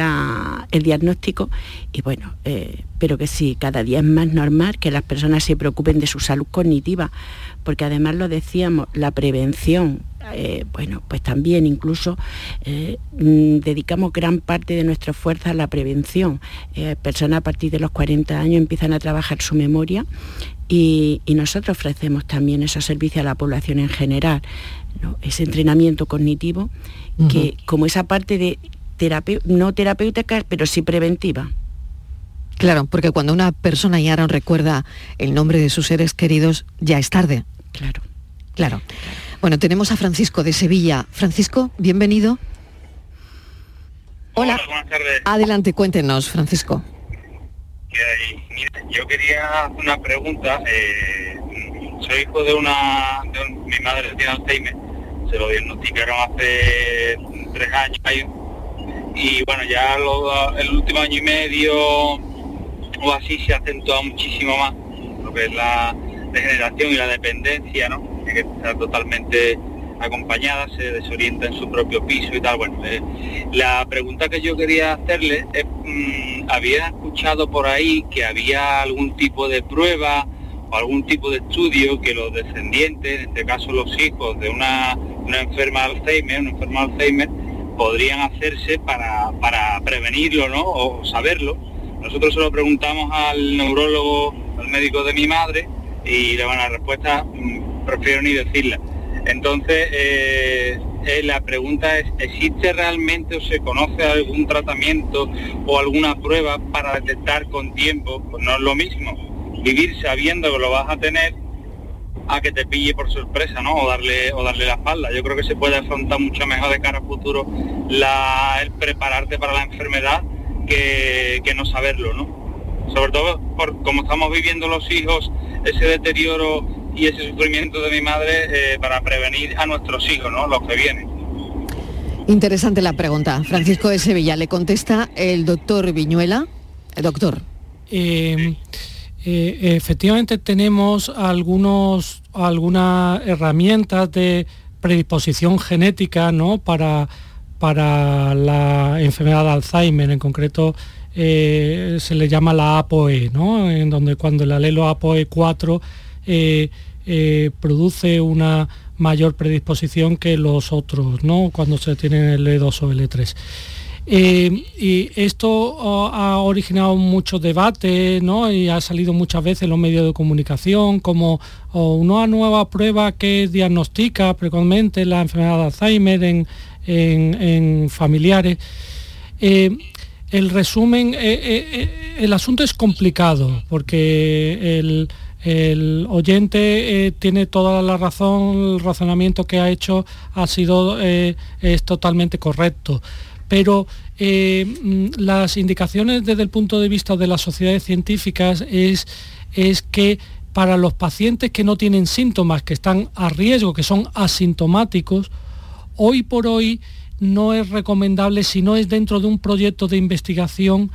el diagnóstico. Y bueno, eh, pero que sí, cada día es más normal que las personas se preocupen de su salud cognitiva, porque además lo decíamos, la prevención, eh, bueno, pues también incluso mm, dedicamos gran parte de nuestra fuerza a la prevención. personas a partir de los 40 años empiezan a trabajar su memoria y, nosotros ofrecemos también esos servicios a la población en general, ese entrenamiento cognitivo, que como esa parte de no terapéutica, pero sí preventiva. Claro, porque cuando una persona ya no recuerda el nombre de sus seres queridos, ya es tarde. Claro. Claro. Bueno, tenemos a Francisco de Sevilla. Francisco, bienvenido. Hola. buenas tardes. Adelante, cuéntenos, Francisco yo quería hacer una pregunta. Eh, soy hijo de una... mi madre tiene Alzheimer. Se lo diagnosticaron hace tres años. Y bueno, ya el último año y medio o así se ha acentuado muchísimo más lo que es la degeneración y la dependencia, ¿no? Que está totalmente acompañada, se desorienta en su propio piso y tal. Bueno, eh, la pregunta que yo quería hacerle es, mm, había escuchado por ahí que había algún tipo de prueba o algún tipo de estudio que los descendientes, en este caso los hijos de una, una enferma de Alzheimer, una enferma de Alzheimer, podrían hacerse para, para prevenirlo, ¿no? O saberlo. Nosotros se lo preguntamos al neurólogo, al médico de mi madre, y le van a la respuesta, mm, prefiero ni decirla. Entonces, eh, eh, la pregunta es, ¿existe realmente o se conoce algún tratamiento o alguna prueba para detectar con tiempo? Pues no es lo mismo vivir sabiendo que lo vas a tener a que te pille por sorpresa, ¿no? O darle, o darle la espalda. Yo creo que se puede afrontar mucho mejor de cara a futuro la, el prepararte para la enfermedad que, que no saberlo, ¿no? Sobre todo por como estamos viviendo los hijos, ese deterioro y ese sufrimiento de mi madre eh, para prevenir a nuestros hijos, ¿no? Los que vienen. Interesante la pregunta. Francisco de Sevilla le contesta el doctor Viñuela. El doctor. Eh, eh, efectivamente tenemos algunos, algunas herramientas de predisposición genética ¿no? para, para la enfermedad de Alzheimer, en concreto se le llama la APOE, ¿no? en donde cuando el alelo APOE4 eh, eh, produce una mayor predisposición que los otros, ¿no? cuando se tienen el L2 o L3. Eh, y esto ha originado mucho debate ¿no? y ha salido muchas veces en los medios de comunicación como una nueva prueba que diagnostica precocemente la enfermedad de Alzheimer en, familiares. el resumen, el asunto es complicado porque el, oyente eh, tiene toda la razón, el razonamiento que ha hecho ha sido, eh, es totalmente correcto. Pero eh, mm, las indicaciones desde el punto de vista de las sociedades científicas es, es que para los pacientes que no tienen síntomas, que están a riesgo, que son asintomáticos, hoy por hoy no es recomendable, si no es dentro de un proyecto de investigación,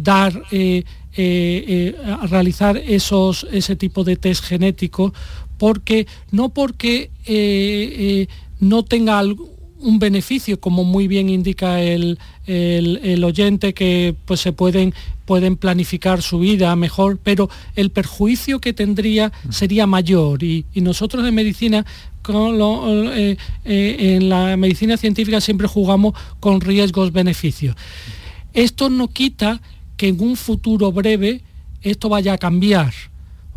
dar eh, eh, realizar esos, ese tipo de test genéticos, porque no porque no tenga un beneficio, como muy bien indica el, oyente, que pues, se pueden, pueden planificar su vida mejor, pero el perjuicio que tendría sería mayor. Y, nosotros en medicina en la medicina científica siempre jugamos con riesgos-beneficios. Esto no quita que en un futuro breve esto vaya a cambiar.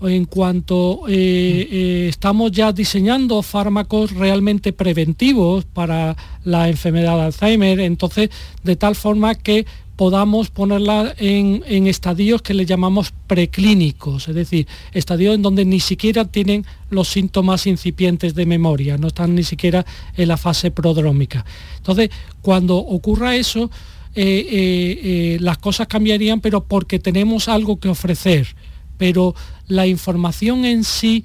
En cuanto eh, eh, estamos ya diseñando fármacos realmente preventivos para la enfermedad de Alzheimer, entonces de tal forma que podamos ponerla en, estadios que le llamamos preclínicos, es decir, estadios en donde ni siquiera tienen los síntomas incipientes de memoria, no están ni siquiera en la fase prodrómica. Entonces, cuando ocurra eso, eh, las cosas cambiarían, pero porque tenemos algo que ofrecer. Pero la información en sí,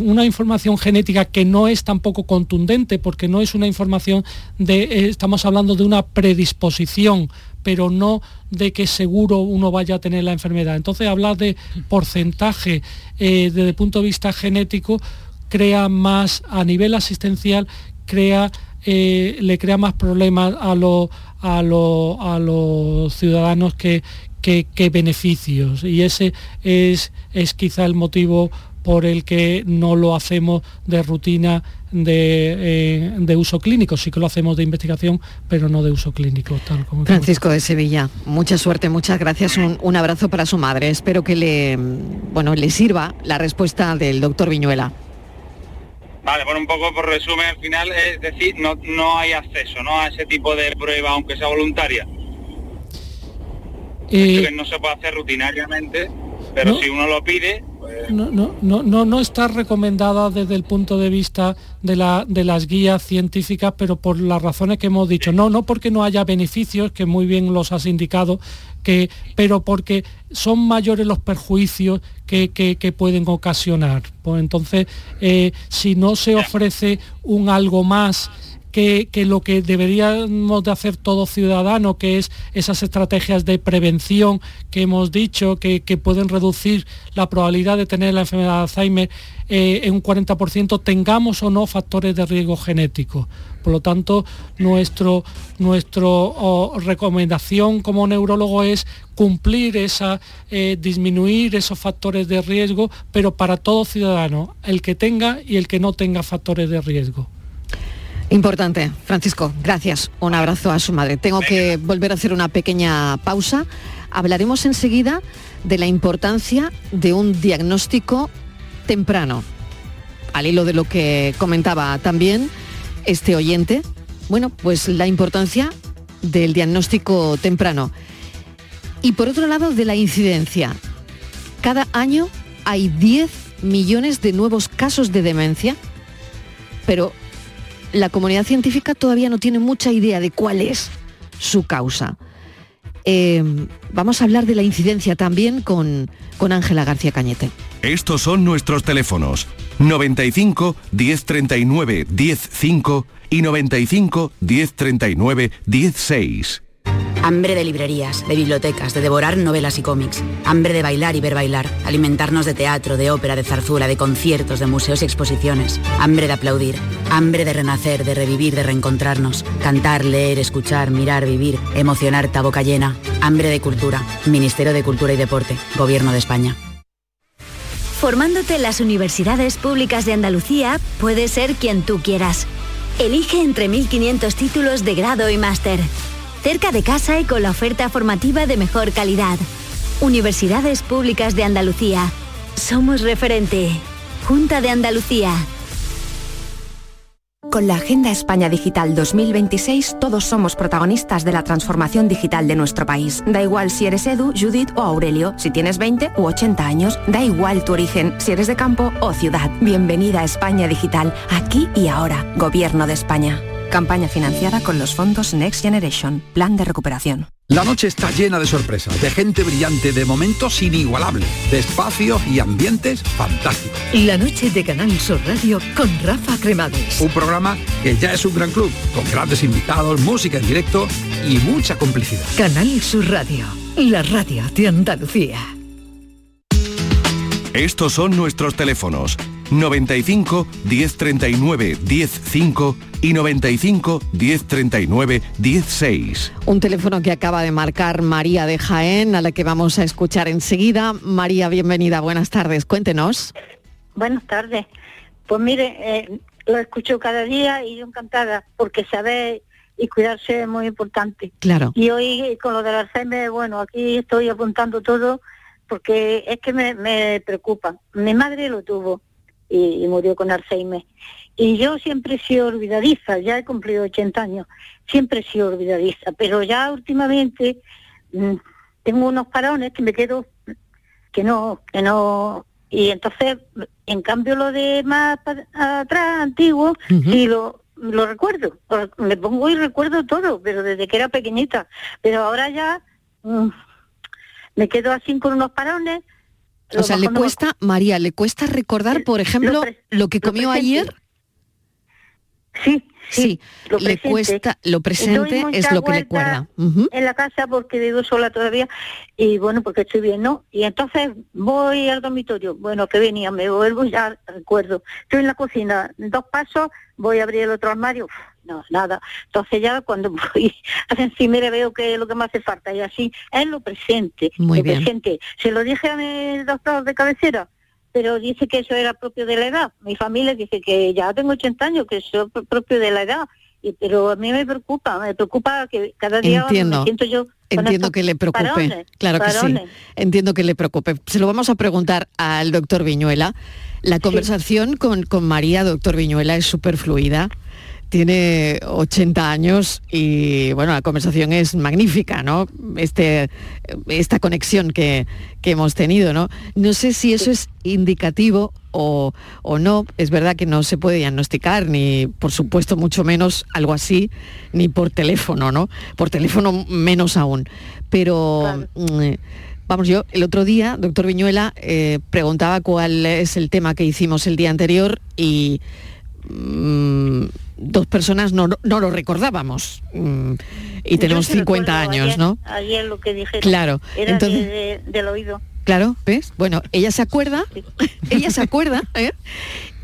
una información genética que no es tampoco contundente, porque no es una información de, estamos hablando de una predisposición pero no de que seguro uno vaya a tener la enfermedad. Entonces hablar de porcentaje desde el punto de vista genético crea más a nivel asistencial crea, eh, le crea más problemas a, a, los ciudadanos que, beneficios. Y ese es, es quizá el motivo por el que no lo hacemos de rutina de, eh, uso clínico, sí que lo hacemos de investigación, pero no de uso clínico. Francisco de Sevilla, mucha suerte, muchas gracias, un, un, abrazo para su madre. Espero que le, bueno, le sirva la respuesta del doctor Viñuela. Vale, por un poco por resumen al final, es decir, no, no hay acceso ¿no? a ese tipo de prueba, aunque sea voluntaria. Eh, no se puede hacer rutinariamente, pero si uno lo pide, no, no, no, no, está recomendada desde el punto de vista de, la, de las guías científicas, pero por las razones que hemos dicho. No, no porque no haya beneficios, que muy bien los has indicado, que, pero porque son mayores los perjuicios que, pueden ocasionar. Pues entonces, eh, si no se ofrece un algo más que, lo que deberíamos de hacer todo ciudadano, que es esas estrategias de prevención que hemos dicho, que, pueden reducir la probabilidad de tener la enfermedad de Alzheimer eh, en un 40%, tengamos o no factores de riesgo genético. Por lo tanto, nuestro recomendación como neurólogo es cumplir esa, eh, disminuir esos factores de riesgo, pero para todo ciudadano, el que tenga y el que no tenga factores de riesgo. Importante. Francisco, gracias. Un abrazo a su madre. Tengo que volver a hacer una pequeña pausa. Hablaremos enseguida de la importancia de un diagnóstico temprano. Al hilo de lo que comentaba también este oyente, bueno, pues la importancia del diagnóstico temprano. Y por otro lado, de la incidencia. Cada año hay 10 millones de nuevos casos de demencia, pero la comunidad científica todavía no tiene mucha idea de cuál es su causa. Eh, vamos a hablar de la incidencia también con Ángela García Cañete. Estos son nuestros teléfonos 95 1039 105 y 95 1039 16. Hambre de librerías, de bibliotecas, de devorar novelas y cómics. Hambre de bailar y ver bailar. Alimentarnos de teatro, de ópera, de zarzuela, de conciertos, de museos y exposiciones. Hambre de aplaudir. Hambre de renacer, de revivir, de reencontrarnos. Cantar, leer, escuchar, mirar, vivir. Emocionar, boca llena. Hambre de cultura. Ministerio de Cultura y Deporte. Gobierno de España. Formándote en las universidades públicas de Andalucía, puedes ser quien tú quieras. Elige entre 1.500 títulos de grado y máster cerca de casa y con la oferta formativa de mejor calidad. Universidades Públicas de Andalucía. Somos referente. Junta de Andalucía. Con la Agenda España Digital 2026 todos somos protagonistas de la transformación digital de nuestro país. Da igual si eres Edu, Judith o Aurelio, si tienes 20 u 80 años, da igual tu origen, si eres de campo o ciudad. Bienvenida a España Digital, aquí y ahora, Gobierno de España. Campaña financiada con los fondos Next Generation, Plan de Recuperación. La noche está llena de sorpresas, de gente brillante, de momentos inigualables, de espacios y ambientes fantásticos. La noche de Canal Sur Radio con Rafa Cremades. Un programa que ya es un gran club, con grandes invitados, música en directo y mucha complicidad. Canal Sur Radio, la radio de Andalucía. Estos son nuestros teléfonos 95 1039 105 y 95 1039 16. Un teléfono que acaba de marcar María de Jaén, a la que vamos a escuchar enseguida. María, bienvenida, buenas tardes, cuéntenos. Buenas tardes. Pues mire, eh, lo escucho cada día y yo encantada, porque saber y cuidarse es muy importante. Claro. Y hoy con lo del Alzheimer, bueno, aquí estoy apuntando todo porque es que me, me preocupa. Mi madre lo tuvo y, murió con Alzheimer. Y yo siempre he sido olvidadiza, ya he cumplido 80 años, siempre he sido olvidadiza, pero ya últimamente mm, tengo unos parones que me quedo que no, que no, y entonces, en cambio lo de más atrás, antiguo, sí lo, lo recuerdo, me pongo y recuerdo todo, pero desde que era pequeñita, pero ahora ya mm, me quedo así con unos parones, o sea, le cuesta, María, ¿le cuesta recordar, por ejemplo, lo, que comió ayer? Sí, sí, le cuesta, lo presente es lo que le cuesta. En la casa porque vivo sola todavía y bueno, porque estoy bien, ¿no? Y entonces voy al dormitorio, bueno, que venía, me vuelvo ya recuerdo. Estoy en la cocina, dos pasos, voy a abrir el otro armario, no, nada. Entonces ya cuando voy a encima veo que es lo que me hace falta y así es lo presente. Muy lo bien. presente. Se lo dije a mi doctor de cabecera, pero dice que eso era propio de la edad. Mi familia dice que ya tengo 80 años, que eso es propio de la edad. Y, pero a mí me preocupa, me preocupa que cada día Entiendo. me siento yo Entiendo que le preocupe, claro que sí. Entiendo que le preocupe. Se lo vamos a preguntar al doctor Viñuela. La conversación con, con María, doctor Viñuela, es súper fluida tiene 80 años y bueno, la conversación es magnífica, ¿no? Este, esta conexión que, hemos tenido, ¿no? No sé si eso es indicativo o, o, no. Es verdad que no se puede diagnosticar, ni por supuesto mucho menos algo así, ni por teléfono, ¿no? Por teléfono menos aún. Pero mm, vamos, yo el otro día, doctor Viñuela, eh, preguntaba cuál es el tema que hicimos el día anterior y Mm, dos personas no, no lo recordábamos mm, y tenemos Yo sí 50 recuerdo años, ayer- ¿no? Ayer lo que. Claro, Era entonces- de- de- del oído. Claro, ¿ves? Bueno, ella se acuerda, ella se acuerda, ¿eh?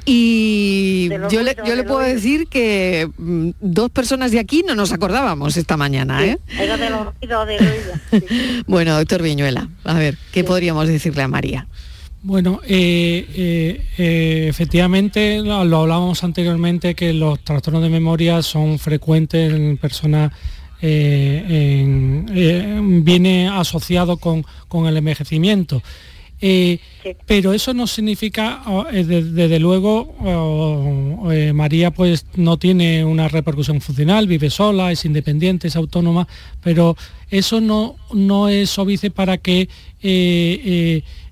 Y yo le, yo le puedo oído. decir que mm, dos personas de aquí no nos acordábamos esta mañana, ¿eh? Era del oído, del oído. Bueno, doctor Viñuela, a ver, ¿qué podríamos decirle a María? Bueno, eh, eh, eh, efectivamente lo, lo hablábamos anteriormente que los trastornos de memoria son frecuentes en personas, en- viene asociado con, con el envejecimiento. Pero eso no significa, de- desde luego, oh, María pues no tiene una repercusión funcional, vive sola, es independiente, es autónoma, pero eso no, no es óbice para que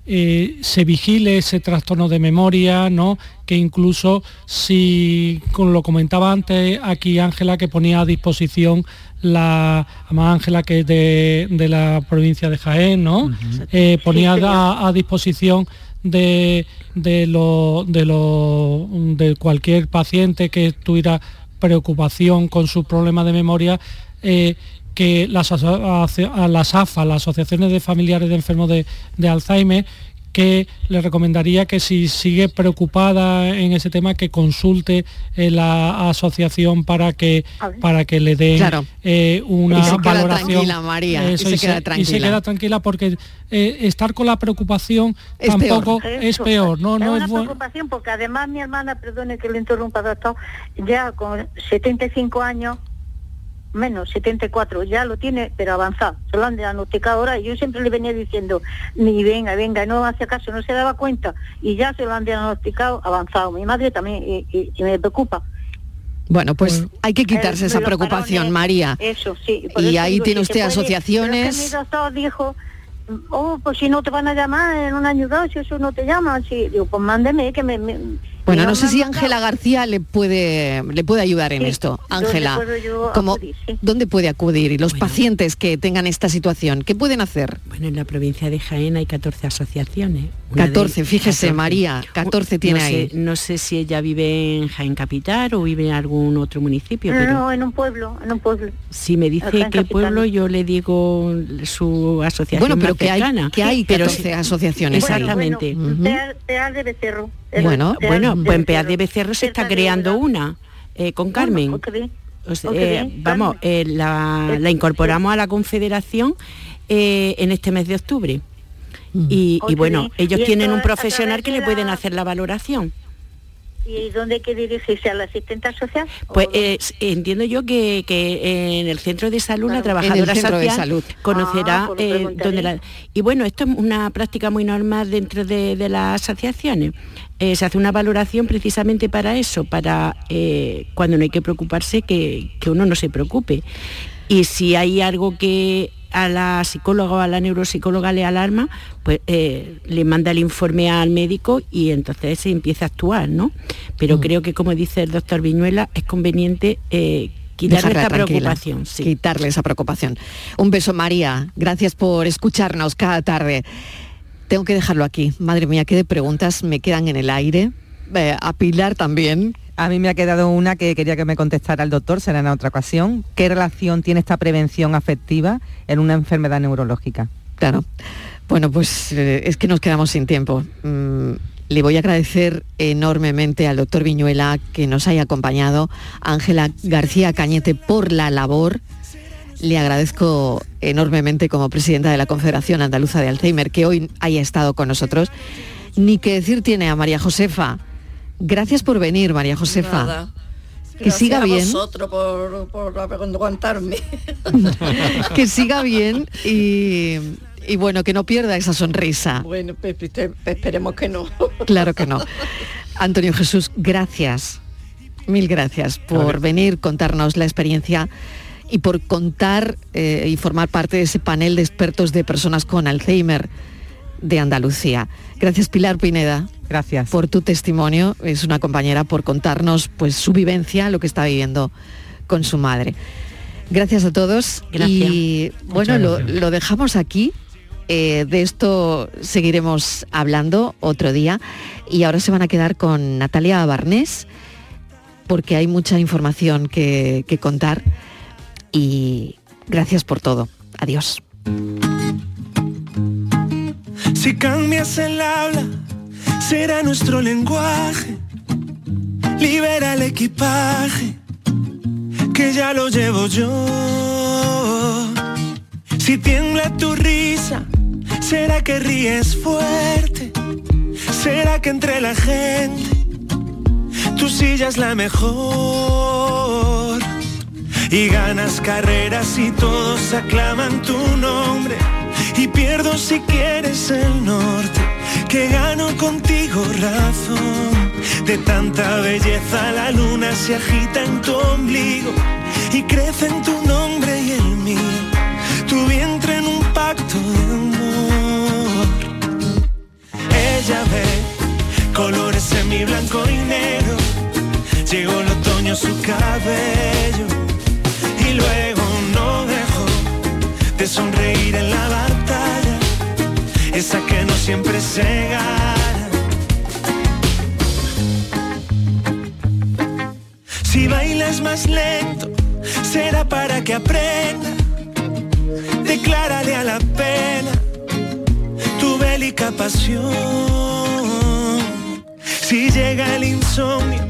eh, se vigile ese trastorno de memoria, ¿no? que incluso si, como lo comentaba antes aquí Ángela, que ponía a disposición la además Ángela que es de, de la provincia de Jaén, ¿no? Eh, ponía a, a disposición de, de, lo, de, lo- de cualquier paciente que tuviera preocupación con su problema de memoria, eh, que las, a las AFA, las asociaciones de familiares de enfermos de, de Alzheimer, que le recomendaría que si sigue preocupada en ese tema que consulte eh, la asociación para que para que le den Claro. eh, una Y se queda valoración. tranquila, María, y se y, queda se, y se tranquila. queda tranquila. porque eh, estar con la preocupación Es tampoco es peor no es no una es bueno preocupación porque además mi hermana, perdone que le interrumpa, doctor, ya con 75 años, menos 74, ya lo tiene, pero avanzado. Se lo han diagnosticado ahora y yo siempre le venía diciendo, ni venga, venga, no hace caso, no se daba cuenta y ya se lo han diagnosticado avanzado. Mi madre también y, y- y me preocupa. Bueno, pues hay que quitarse El- esa preocupación, varones, María. Eso, sí. por Y eso ahí digo, tiene usted puede, asociaciones. que mi dijo, oh, pues si no te van a llamar en un año dado, si eso no te llama, si, digo, pues mándeme que me... me- Bueno, no sé si. Ángela García le puede le puede ayudar en Sí, esto. ¿dónde Ángela. Sí. ¿dónde puede acudir? Y los pacientes que tengan esta situación, ¿qué pueden hacer? Bueno, en la provincia de Jaén hay 14 asociaciones. Una de- 14, fíjese, María, 14 tiene no ahí. Sé, no sé si ella vive en Jaén Capital o vive en algún otro municipio, pero No, en un pueblo, en un pueblo. si me dice qué Capital. pueblo, yo le digo su asociación Bueno, pero más que hay, cercana. que hay Pero 14 sí- asociaciones ahí. Exactamente. Bueno, de Becerro. El- Bueno, Bueno, de pues en Peal Becerro. de Becerro se está creando una eh, con Carmen. Bueno. O sea, eh, vamos, eh, la, la incorporamos a la Confederación eh, en este mes de octubre. Y, Oh, y bueno, ellos Y tienen un profesional que le pueden la- hacer la valoración. ¿Y dónde hay que dirigirse? ¿A la asistente social? Pues eh, entiendo yo que, que en el centro de salud la Claro, el trabajadora centro de social salud. conocerá Ah, pues eh, dónde la- y bueno esto es una práctica muy normal dentro de, de las asociaciones Eh, se hace una valoración precisamente para eso para eh, cuando no hay que preocuparse que, que uno no se preocupe y si hay algo que a la psicóloga o a la neuropsicóloga le alarma, pues eh, le manda el informe al médico y entonces se empieza a actuar, ¿no? Pero Mm. creo que, como dice el doctor Viñuela, es conveniente eh, quitarle Dejarla tranquila, preocupación. sí. Quitarle esa preocupación. Un beso, María. Gracias por escucharnos cada tarde. Tengo que dejarlo aquí. Madre mía, qué de preguntas me quedan en el aire. Eh, a Pilar también. A mí me ha quedado una que quería que me contestara el doctor, será en otra ocasión. ¿Qué relación tiene esta prevención afectiva en una enfermedad neurológica? Claro. Bueno, pues eh, es que nos quedamos sin tiempo. Mm, le voy a agradecer enormemente al doctor Viñuela que nos haya acompañado, Ángela García Cañete por la labor. Le agradezco enormemente como presidenta de la Confederación Andaluza de Alzheimer que hoy haya estado con nosotros. Ni que decir tiene a María Josefa. Gracias por venir, María Josefa. Nada. Que siga a bien. vosotros por, por aguantarme. que siga bien y, y bueno, que no pierda esa sonrisa. Bueno, pues, pues, pues, esperemos que no. Claro que no. Antonio Jesús, gracias. Mil gracias por venir, contarnos la experiencia y por contar eh, y formar parte de ese panel de expertos de personas con Alzheimer de Andalucía. Gracias Pilar Pineda. Gracias. Por tu testimonio. Es una compañera por contarnos pues su vivencia, lo que está viviendo con su madre. Gracias a todos. Gracias. Y bueno, lo, dejamos aquí. Eh, de esto seguiremos hablando otro día. Y ahora se van a quedar con Natalia Barnés porque hay mucha información que, que contar y gracias por todo. Adiós. Si cambias el habla, será nuestro lenguaje. Libera el equipaje, que ya lo llevo yo. Si tiembla tu risa, será que ríes fuerte. Será que entre la gente tu silla es la mejor. Y ganas carreras y todos aclaman tu nombre y pierdo si quieres el norte, que gano contigo razón. De tanta belleza la luna se agita en tu ombligo y crece en tu nombre y el mío, tu vientre en un pacto de amor. Ella ve colores en mi blanco y negro, llegó el otoño su cabello y luego no dejó de sonreír en la batalla, esa que no siempre se gana. Si bailas más lento, será para que aprenda. Declárale a la pena tu bélica pasión. Si llega el insomnio,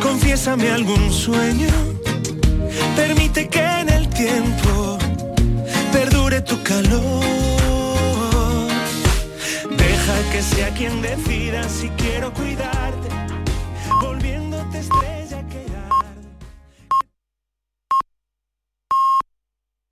confiésame algún sueño. Permite que en el tiempo perdure tu calor. Deja que sea quien decida si quiero cuidar.